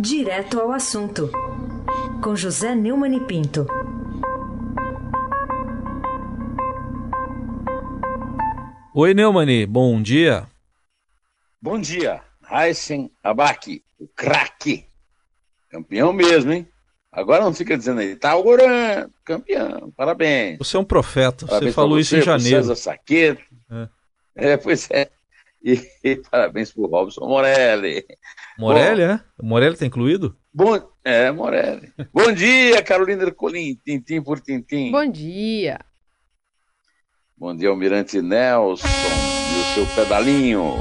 Direto ao assunto, com José Neumann e Pinto. Oi, Neumani, bom dia. Bom dia, Heisen Abaki, o craque. Campeão mesmo, hein? Agora não fica dizendo aí, tá orando, campeão, parabéns. Você é um profeta, parabéns você falou isso em janeiro. César Saqueto. É. é, pois é. E, e parabéns pro Robson Morelli. Morelli, Bom, é? Morelli tá incluído? Bom, é, Morelli. bom dia, Carolina Ercolim, tintim por tintim. Bom dia. Bom dia, Almirante Nelson e o seu pedalinho.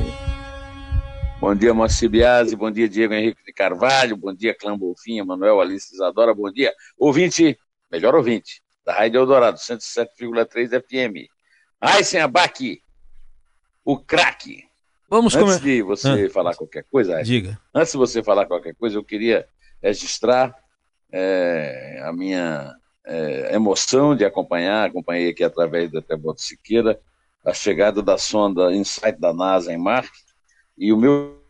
Bom dia, Moacir Biasi. Bom dia, Diego Henrique de Carvalho. Bom dia, Clã Bolfinha, Manuel Alice Isadora. Bom dia, ouvinte, melhor ouvinte, da Rádio Eldorado, 107,3 FM. Aysen Abac, o craque. Vamos Antes de você ah, falar qualquer coisa, diga. Antes de você falar qualquer coisa, eu queria registrar é, a minha é, emoção de acompanhar, acompanhei aqui através da Teboto Siqueira, a chegada da sonda Insight da NASA em Marte e o meu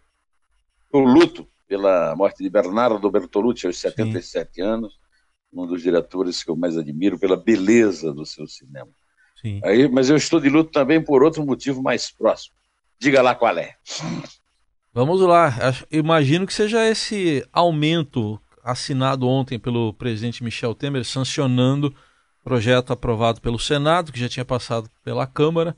luto pela morte de Bernardo Bertolucci aos 77 Sim. anos, um dos diretores que eu mais admiro pela beleza do seu cinema. Sim. Aí, mas eu estou de luto também por outro motivo mais próximo. Diga lá qual é. Vamos lá. Imagino que seja esse aumento assinado ontem pelo presidente Michel Temer, sancionando projeto aprovado pelo Senado, que já tinha passado pela Câmara,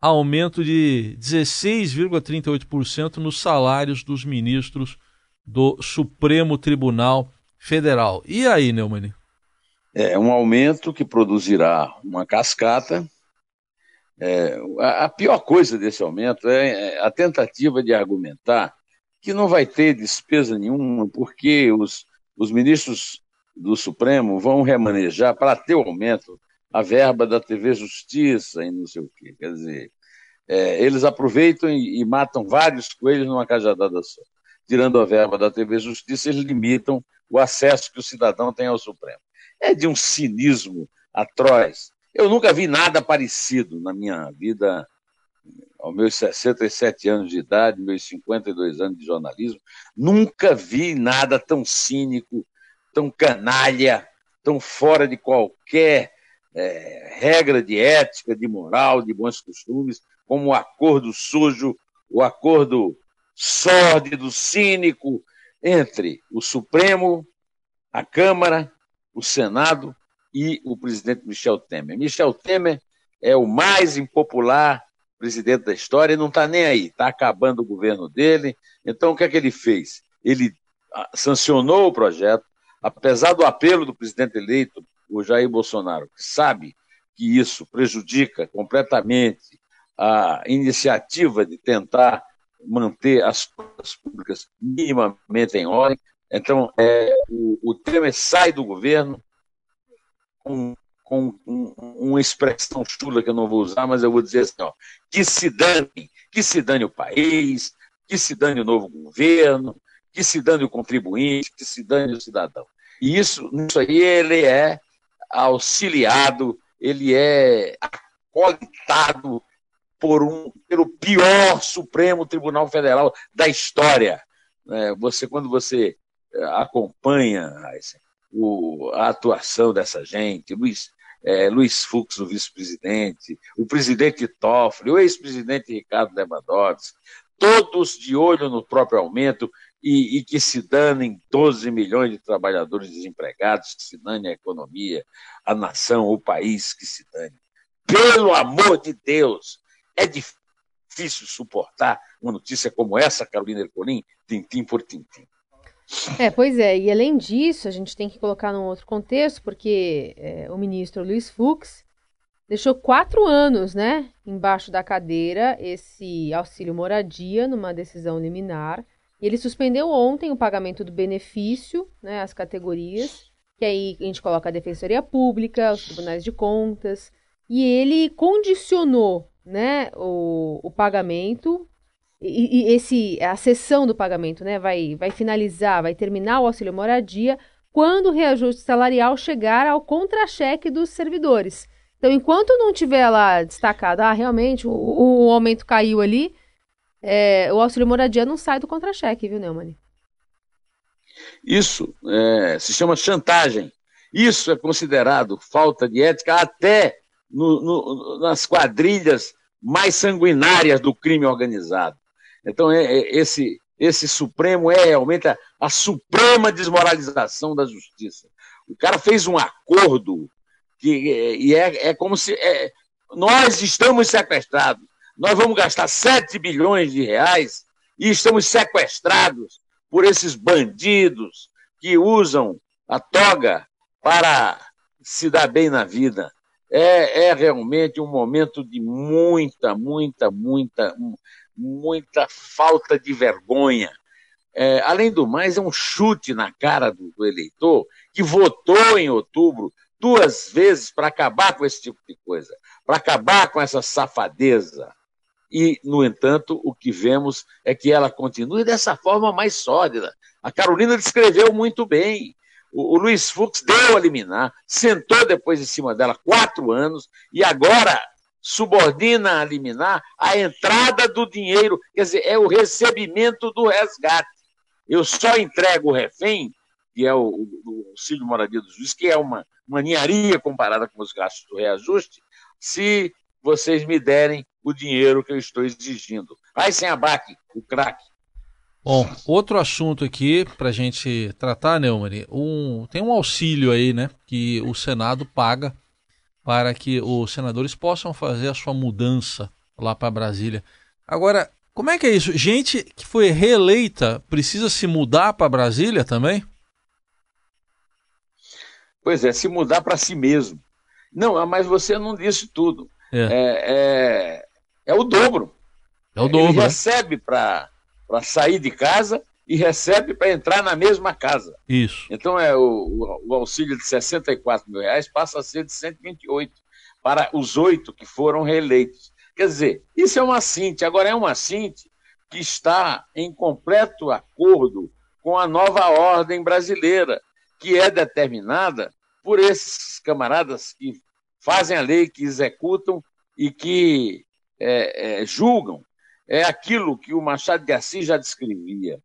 aumento de 16,38% nos salários dos ministros do Supremo Tribunal Federal. E aí, Neumann? É um aumento que produzirá uma cascata. É, a, pior coisa desse aumento é, é a tentativa de argumentar que não vai ter despesa nenhuma, porque os, os ministros do Supremo vão remanejar para ter o aumento a verba da TV Justiça e não sei o quê. Quer dizer, é, eles aproveitam e, e, matam vários coelhos numa cajadada só. Tirando a verba da TV Justiça, eles limitam o acesso que o cidadão tem ao Supremo. É de um cinismo atroz. Eu nunca vi nada parecido na minha vida, aos meus 67 anos de idade, meus 52 anos de jornalismo. Nunca vi nada tão cínico, tão canalha, tão fora de qualquer é, regra de ética, de moral, de bons costumes, como o acordo sujo, o acordo sórdido, cínico entre o Supremo, a Câmara, o Senado e o presidente Michel Temer. Michel Temer é o mais impopular presidente da história e não está nem aí, está acabando o governo dele. Então, o que é que ele fez? Ele ah, sancionou o projeto, apesar do apelo do presidente eleito o Jair Bolsonaro, que sabe que isso prejudica completamente a iniciativa de tentar manter as contas públicas minimamente em ordem. Então, é, o, o Temer sai do governo com, com um, uma expressão chula que eu não vou usar, mas eu vou dizer assim: ó, que se dane, que se dane o país, que se dane o novo governo, que se dane o contribuinte, que se dane o cidadão. E isso, isso aí ele é auxiliado, ele é acolitado por um, pelo pior Supremo Tribunal Federal da história. É, você, quando você é, acompanha o, a atuação dessa gente, Luiz, é, Luiz Fux, o vice-presidente, o presidente Toffoli, o ex-presidente Ricardo Lewandowski, todos de olho no próprio aumento, e, e, que se danem 12 milhões de trabalhadores desempregados, que se dane a economia, a nação, o país, que se dane. Pelo amor de Deus, é difícil suportar uma notícia como essa, Carolina Ercolim, tintim por tintim. É, pois é, e além disso, a gente tem que colocar num outro contexto, porque é, o ministro Luiz Fux deixou quatro anos, né, embaixo da cadeira esse auxílio moradia numa decisão liminar e ele suspendeu ontem o pagamento do benefício, né, as categorias, que aí a gente coloca a Defensoria Pública, os Tribunais de Contas, e ele condicionou, né, o, o pagamento e, e, esse a sessão do pagamento, né, vai vai finalizar, vai terminar o auxílio moradia quando o reajuste salarial chegar ao contra-cheque dos servidores. Então, enquanto não tiver lá destacado, ah, realmente o, o aumento caiu ali, é, o auxílio moradia não sai do contra-cheque, viu, Neumann? Isso é, se chama chantagem. Isso é considerado falta de ética até no, no, nas quadrilhas mais sanguinárias do crime organizado. Então, é, é, esse, esse Supremo é realmente a, a, suprema desmoralização da justiça. O cara fez um acordo que, e é, é como se é, nós estamos sequestrados. Nós vamos gastar 7 bilhões de reais e estamos sequestrados por esses bandidos que usam a toga para se dar bem na vida. É, é realmente um momento de muita, muita, muita, muita falta de vergonha. É, além do mais, é um chute na cara do, do eleitor que votou em outubro duas vezes para acabar com esse tipo de coisa, para acabar com essa safadeza. E, no entanto, o que vemos é que ela continua dessa forma mais sólida. A Carolina descreveu muito bem. O, o Luiz Fux deu a liminar, sentou depois em cima dela quatro anos e agora subordina a liminar a entrada do dinheiro, quer dizer, é o recebimento do resgate. Eu só entrego o refém, que é o, o auxílio moradia do juiz, que é uma, ninharia comparada com os gastos do reajuste, se vocês me derem o dinheiro que eu estou exigindo. Vai sem abaque, o craque. Bom, outro assunto aqui para a gente tratar, Neumann, um, tem um auxílio aí, né, que o Senado paga para que os senadores possam fazer a sua mudança lá para Brasília. Agora, como é que é isso? Gente que foi reeleita precisa se mudar para Brasília também? Pois é, se mudar para si mesmo. Não, mas você não disse tudo. É, é, é, é o dobro. É o dobro. Ele né? recebe para sair de casa e recebe para entrar na mesma casa. Isso. Então é o, o, auxílio de 64 mil reais passa a ser de 128 para os oito que foram reeleitos. Quer dizer, isso é uma cinte. Agora é uma cinte que está em completo acordo com a nova ordem brasileira, que é determinada por esses camaradas que fazem a lei, que executam e que é, é, julgam. É aquilo que o Machado de Assis já descrevia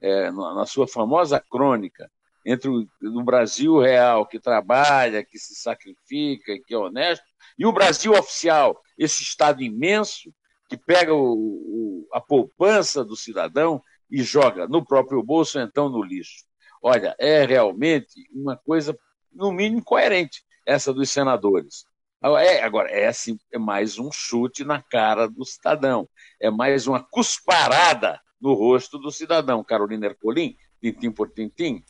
é, na sua famosa crônica, entre o, Brasil real, que trabalha, que se sacrifica, que é honesto, e o Brasil oficial, esse Estado imenso que pega o, o, a poupança do cidadão e joga no próprio bolso, então no lixo. Olha, é realmente uma coisa, no mínimo, coerente, essa dos senadores. É, agora, é, assim, é mais um chute na cara do cidadão, é mais uma cusparada no rosto do cidadão. Carolina Ercolim, tintim por tintim.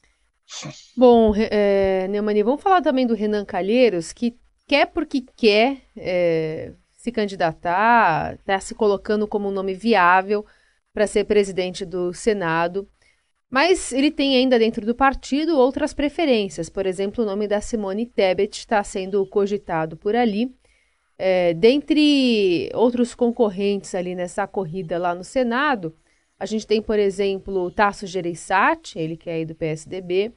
Bom, é, Neumani, vamos falar também do Renan Calheiros, que quer porque quer é, se candidatar, está se colocando como um nome viável para ser presidente do Senado. Mas ele tem ainda dentro do partido outras preferências. Por exemplo, o nome da Simone Tebet está sendo cogitado por ali. É, dentre outros concorrentes ali nessa corrida lá no Senado, a gente tem, por exemplo, o Tasso Gereissati, ele que é aí do PSDB.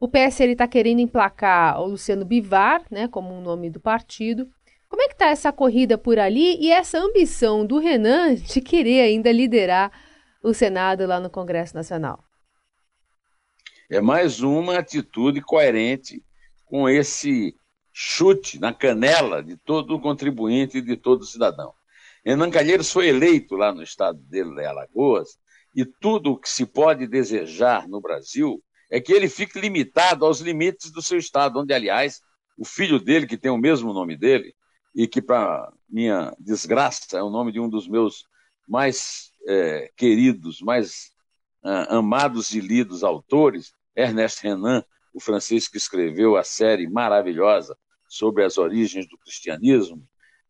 O PS está querendo emplacar o Luciano Bivar, né, como um nome do partido. Como é que está essa corrida por ali e essa ambição do Renan de querer ainda liderar o Senado lá no Congresso Nacional? É mais uma atitude coerente com esse chute na canela de todo contribuinte e de todo cidadão. Renan Calheiros foi eleito lá no estado dele, de Alagoas, e tudo o que se pode desejar no Brasil é que ele fique limitado aos limites do seu estado, onde, aliás, o filho dele, que tem o mesmo nome dele, e que, para minha desgraça, é o nome de um dos meus mais é, queridos, mais uh, amados e lidos autores, Ernest Renan, o francês que escreveu a série maravilhosa sobre as origens do cristianismo,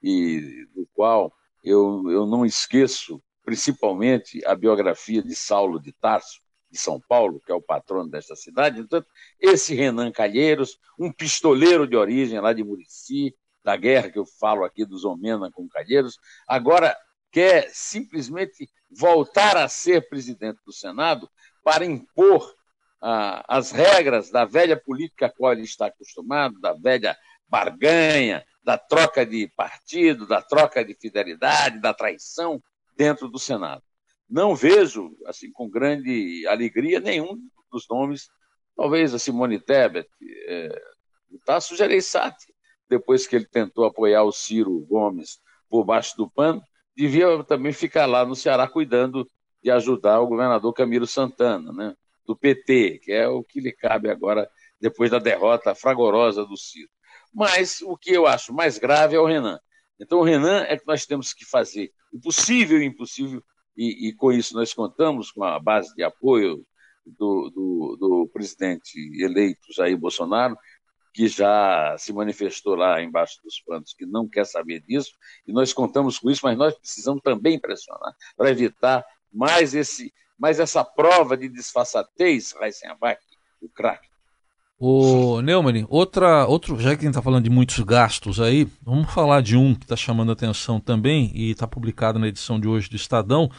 e do qual eu, eu não esqueço, principalmente, a biografia de Saulo de Tarso, de São Paulo, que é o patrono desta cidade. Então, esse Renan Calheiros, um pistoleiro de origem lá de Murici, da guerra que eu falo aqui dos Omena com Calheiros, agora quer simplesmente voltar a ser presidente do Senado para impor ah, as regras da velha política a qual ele está acostumado, da velha barganha, da troca de partido, da troca de fidelidade, da traição dentro do Senado. Não vejo, assim, com grande alegria, nenhum dos nomes talvez a Simone Tebet, é, o Tasso Gereissati, depois que ele tentou apoiar o Ciro Gomes por baixo do pano, devia também ficar lá no Ceará cuidando de ajudar o governador Camilo Santana, né, do PT, que é o que lhe cabe agora depois da derrota fragorosa do Ciro. Mas o que eu acho mais grave é o Renan. Então, o Renan é que nós temos que fazer o possível e o impossível, e, e com isso nós contamos com a base de apoio do, do, do presidente eleito Jair Bolsonaro, que já se manifestou lá embaixo dos panos, que não quer saber disso, e nós contamos com isso, mas nós precisamos também pressionar para evitar mais, esse, mais essa prova de disfarçatez, Heisenbach, o craque. O Neumann, outra, outro, já que a gente está falando de muitos gastos aí, vamos falar de um que está chamando atenção também e está publicado na edição de hoje do Estadão,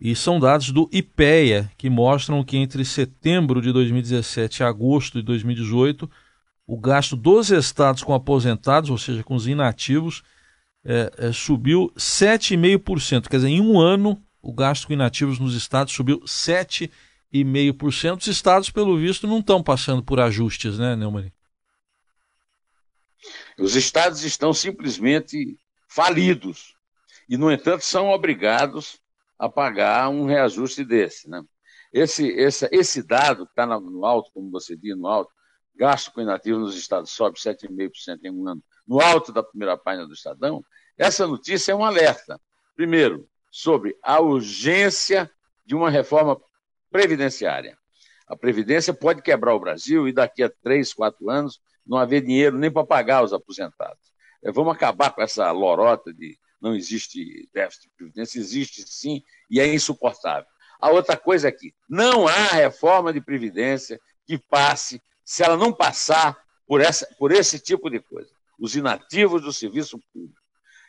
e são dados do IPEA, que mostram que entre setembro de 2017 e agosto de 2018, o gasto dos estados com aposentados, ou seja, com os inativos, é, é, subiu 7,5%. Quer dizer, em um ano, o gasto com inativos nos estados subiu 7,5%. 3,5%. Os estados, pelo visto, não estão passando por ajustes, né, Neumann? Os estados estão simplesmente falidos e, no entanto, são obrigados a pagar um reajuste desse. Né? Esse, esse, esse dado que está no alto, como você diz, no alto, gasto com inativo nos estados sobe 7,5% em um ano, no alto da primeira página do Estadão, essa notícia é um alerta. Primeiro, sobre a urgência de uma reforma previdenciária. A Previdência pode quebrar o Brasil e daqui a três, quatro anos não haver dinheiro nem para pagar os aposentados. É, vamos acabar com essa lorota de não existe déficit de Previdência, existe sim e é insuportável. A outra coisa é que não há reforma de Previdência que passe, se ela não passar por, essa, por esse tipo de coisa, os inativos do serviço público.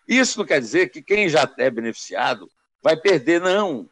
Isso não quer dizer que quem já é beneficiado vai perder, não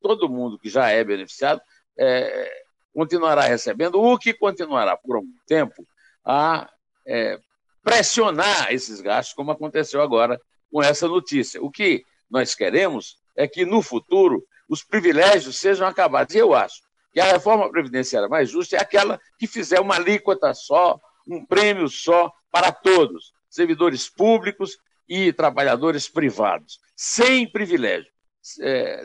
todo mundo que já é beneficiado é, continuará recebendo, o que continuará por algum tempo a é, pressionar esses gastos, como aconteceu agora com essa notícia. O que nós queremos é que no futuro os privilégios sejam acabados. E eu acho que a reforma previdenciária mais justa é aquela que fizer uma alíquota só, um prêmio só para todos, servidores públicos e trabalhadores privados, sem privilégio é,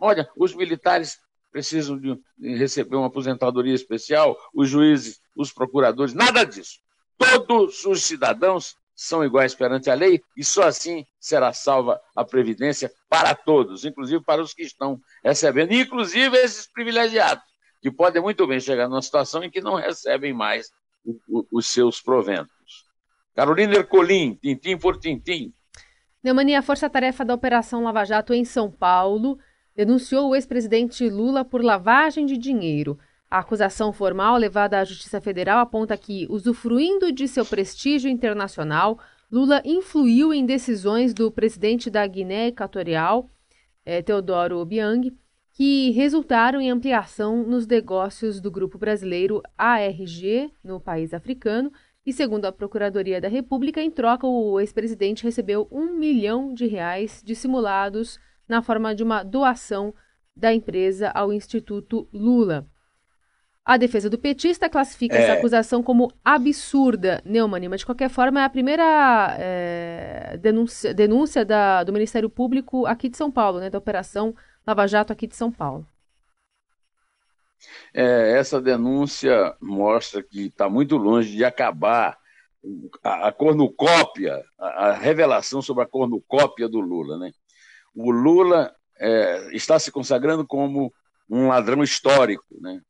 olha, os militares precisam de, de receber uma aposentadoria especial, os juízes, os procuradores, nada disso. Todos os cidadãos são iguais perante a lei e só assim será salva a previdência para todos, inclusive para os que estão recebendo, inclusive esses privilegiados, que podem muito bem chegar numa situação em que não recebem mais o, o, os seus proventos. Carolina Ercolim, tintim por tintim, Neumani, a força-tarefa da Operação Lava Jato em São Paulo denunciou o ex-presidente Lula por lavagem de dinheiro. A acusação formal levada à Justiça Federal aponta que, usufruindo de seu prestígio internacional, Lula influiu em decisões do presidente da Guiné Equatorial, eh, Teodoro Obiang, que resultaram em ampliação nos negócios do grupo brasileiro ARG no país africano e, segundo a Procuradoria da República, em troca, o ex-presidente recebeu um milhão de reais dissimulados na forma de uma doação da empresa ao Instituto Lula. A defesa do petista classifica é... essa acusação como absurda, Neumann, mas de qualquer forma é a primeira é, denúncia, denúncia da, do Ministério Público aqui de São Paulo, né, da Operação Lava Jato aqui de São Paulo. É, essa denúncia mostra que está muito longe de acabar a, a cornucópia, a, a, revelação sobre a cornucópia do Lula. Né? O Lula é, está se consagrando como um ladrão histórico. Né?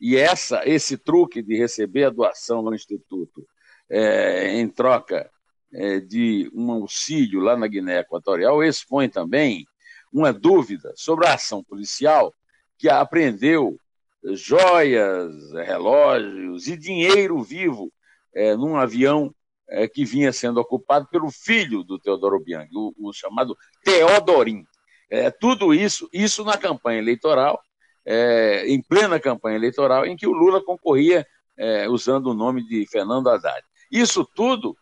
E essa, esse truque de receber a doação no Instituto é, em troca é, de um auxílio lá na Guiné Equatorial expõe também uma dúvida sobre a ação policial que apreendeu joias, relógios e dinheiro vivo é, num avião é, que vinha sendo ocupado pelo filho do Teodoro Biang, o, o chamado Teodorim. É, tudo isso, isso na campanha eleitoral, é, em plena campanha eleitoral, em que o Lula concorria é, usando o nome de Fernando Haddad. Isso tudo,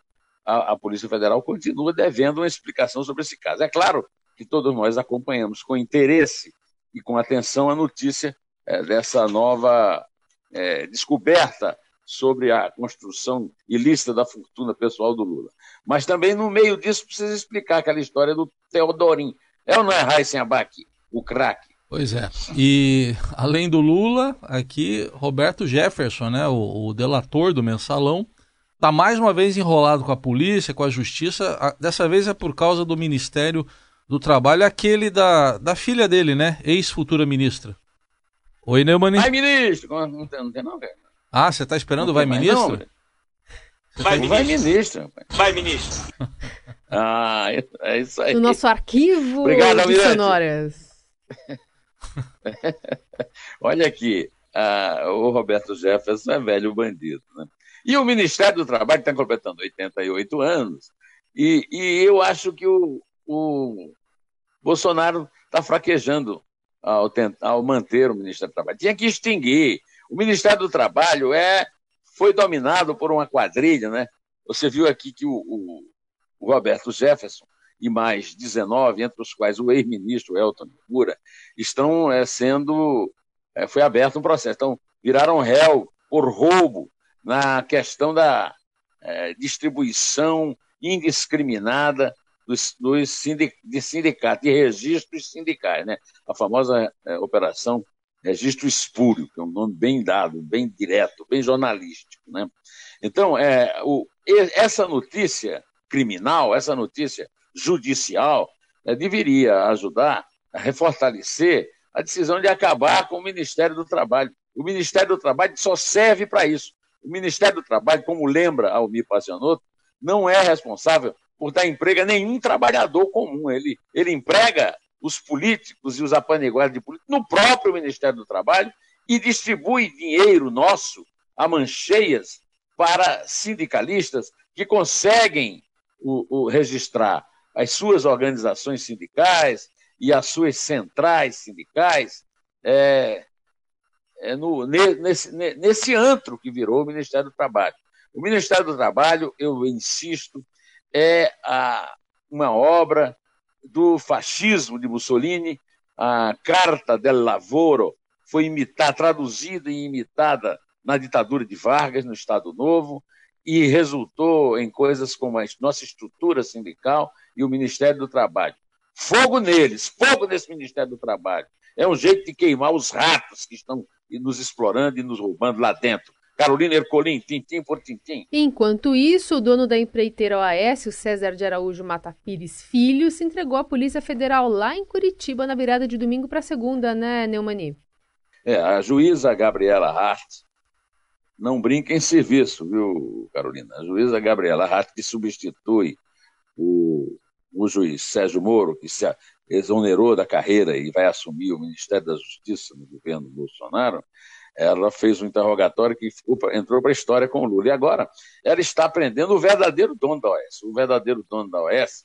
a, a Polícia Federal continua devendo uma explicação sobre esse caso. É claro que todos nós acompanhamos com interesse e com atenção a notícia é, dessa nova é, descoberta sobre a construção ilícita da fortuna pessoal do Lula. Mas também, no meio disso, precisa explicar aquela história do Teodorim. É ou não é Raíssen Abac, o craque? Pois é. E além do Lula, aqui Roberto Jefferson, né, o, o delator do mensalão, está mais uma vez enrolado com a polícia, com a justiça. Dessa vez é por causa do Ministério do Trabalho, aquele da, da filha dele, né? Ex-futura ministra. Oi, Neumann. Vai, ministro! Não tem, não, tem não velho. Ah, você está esperando o vai, ministro? Não, vai, ministro. vai, ministro. Vai, ministro. ah, é isso aí. No nosso arquivo Obrigado, de sonoras. Olha aqui, ah, o Roberto Jefferson é velho bandido, né? E o Ministério do Trabalho está completando 88 anos, e, e eu acho que o, o Bolsonaro está fraquejando ao, tentar, ao manter o Ministério do Trabalho. Tinha que extinguir. O Ministério do Trabalho é, foi dominado por uma quadrilha, né? Você viu aqui que o, o, o Roberto Jefferson e mais 19, entre os quais o ex-ministro Elton Moura, estão é, sendo. É, foi aberto um processo. Então, viraram réu por roubo na questão da é, distribuição indiscriminada dos, dos sindic, de sindicatos, de registros sindicais, né? a famosa é, operação registro espúrio, que é um nome bem dado, bem direto, bem jornalístico. Né? Então, é, o, essa notícia criminal, essa notícia judicial, é, deveria ajudar a refortalecer a decisão de acabar com o Ministério do Trabalho. O Ministério do Trabalho só serve para isso. O Ministério do Trabalho, como lembra Almir Passanotto, não é responsável por dar emprego a nenhum trabalhador comum. Ele, ele emprega os políticos e os apaniguados de políticos no próprio Ministério do Trabalho e distribui dinheiro nosso a mancheias para sindicalistas que conseguem o, o, registrar as suas organizações sindicais e as suas centrais sindicais é, é no, nesse, nesse antro que virou o Ministério do Trabalho. O Ministério do Trabalho, eu insisto, é a, uma obra do fascismo de Mussolini. A Carta del Lavoro foi imitada, traduzida e imitada na ditadura de Vargas, no Estado Novo, e resultou em coisas como a nossa estrutura sindical e o Ministério do Trabalho. Fogo neles, fogo nesse Ministério do Trabalho. É um jeito de queimar os ratos que estão nos explorando e nos roubando lá dentro. Carolina Ercolim, tintim por tintim. Enquanto isso, o dono da empreiteira OAS, o César de Araújo Mata Pires Filho, se entregou à Polícia Federal lá em Curitiba na virada de domingo para segunda, né, Neumani? É, a juíza Gabriela Hart não brinca em serviço, viu, Carolina? A juíza Gabriela Hart que substitui o, o juiz Sérgio Moro, que se exonerou da carreira e vai assumir o Ministério da Justiça no governo Bolsonaro, ela fez um interrogatório que entrou para a história com o Lula. E agora ela está aprendendo o verdadeiro dono da OS. O verdadeiro dono da OS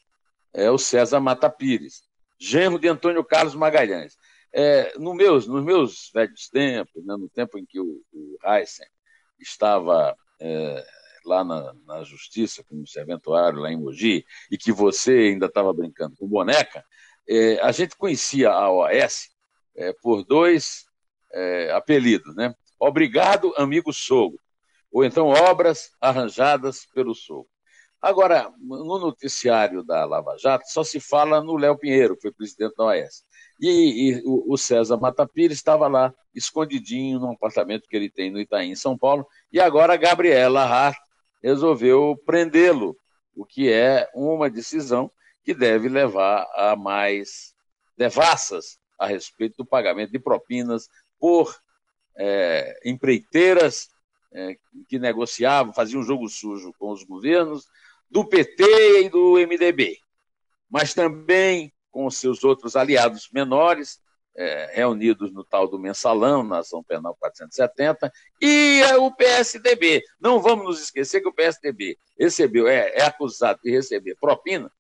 é o César Mata Pires, genro de Antônio Carlos Magalhães. É, no meus, nos meus velhos tempos, né, no tempo em que o, o Heisen estava é, lá na, na, justiça, como serventuário lá em Mogi, e que você ainda estava brincando com boneca, é, a gente conhecia a OS é, por dois é, apelido, né? Obrigado, amigo sogro. Ou então obras arranjadas pelo sogro. Agora, no noticiário da Lava Jato, só se fala no Léo Pinheiro, que foi presidente da OAS. E, e o, o César Matapira estava lá, escondidinho, num apartamento que ele tem no Itaim, em São Paulo, e agora a Gabriela Hart resolveu prendê-lo, o que é uma decisão que deve levar a mais devassas a respeito do pagamento de propinas, por é, empreiteiras é, que negociavam, faziam jogo sujo com os governos do PT e do MDB, mas também com seus outros aliados menores, é, reunidos no tal do mensalão, na ação penal 470, e o PSDB. Não vamos nos esquecer que o PSDB recebeu, é, é acusado de receber propina,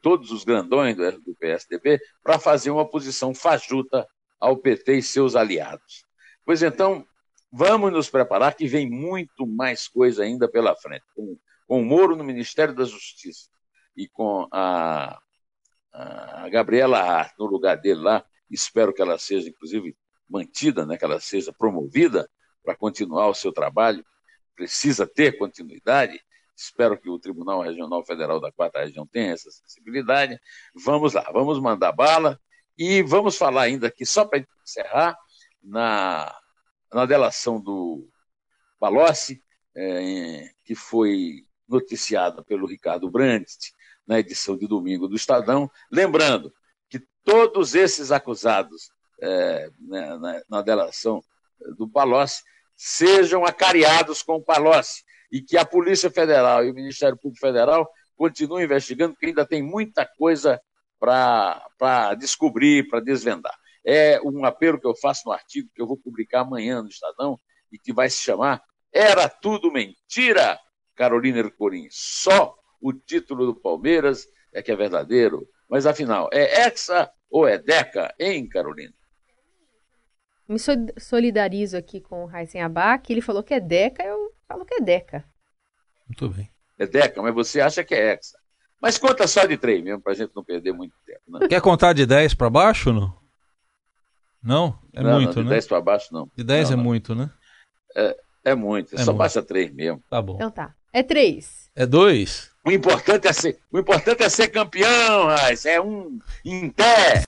todos os grandões do, do PSDB, para fazer uma posição fajuta ao PT e seus aliados. Pois então, vamos nos preparar que vem muito mais coisa ainda pela frente. Com, com o Moro no Ministério da Justiça e com a, a Gabriela Hart no lugar dele lá, espero que ela seja, inclusive, mantida, né, que ela seja promovida, para continuar o seu trabalho, precisa ter continuidade. Espero que o Tribunal Regional Federal da Quarta Região tenha essa sensibilidade. Vamos lá, vamos mandar bala e vamos falar ainda aqui, só para encerrar, na, na delação do Palocci, é, que foi noticiada pelo Ricardo Brandt na edição de domingo do Estadão. Lembrando que todos esses acusados é, na, na, na, delação do Palocci sejam acariados com o Palocci e que a Polícia Federal e o Ministério Público Federal continuem investigando, porque ainda tem muita coisa para descobrir, para desvendar. É um apelo que eu faço no artigo que eu vou publicar amanhã no Estadão e que vai se chamar Era Tudo Mentira, Carolina Ercolim. Só o título do Palmeiras é que é verdadeiro. Mas afinal, é Hexa ou é Deca, hein, Carolina? Me solidarizo aqui com o Raíssen Abac. Ele falou que é Deca, eu falo que é Deca. Muito bem. É Deca, mas você acha que é Hexa. Mas conta só de três mesmo, pra gente não perder muito tempo. Né? Quer contar de 10 para baixo ou não? Não? É não, muito, não, de né? De 10 para baixo, não. De 10 não, é não. muito, né? É, é muito, é só muito. baixa 3 mesmo. Tá bom. Então tá. É 3. É 2? O importante é ser, o importante é ser campeão, Raiz. É um em pé.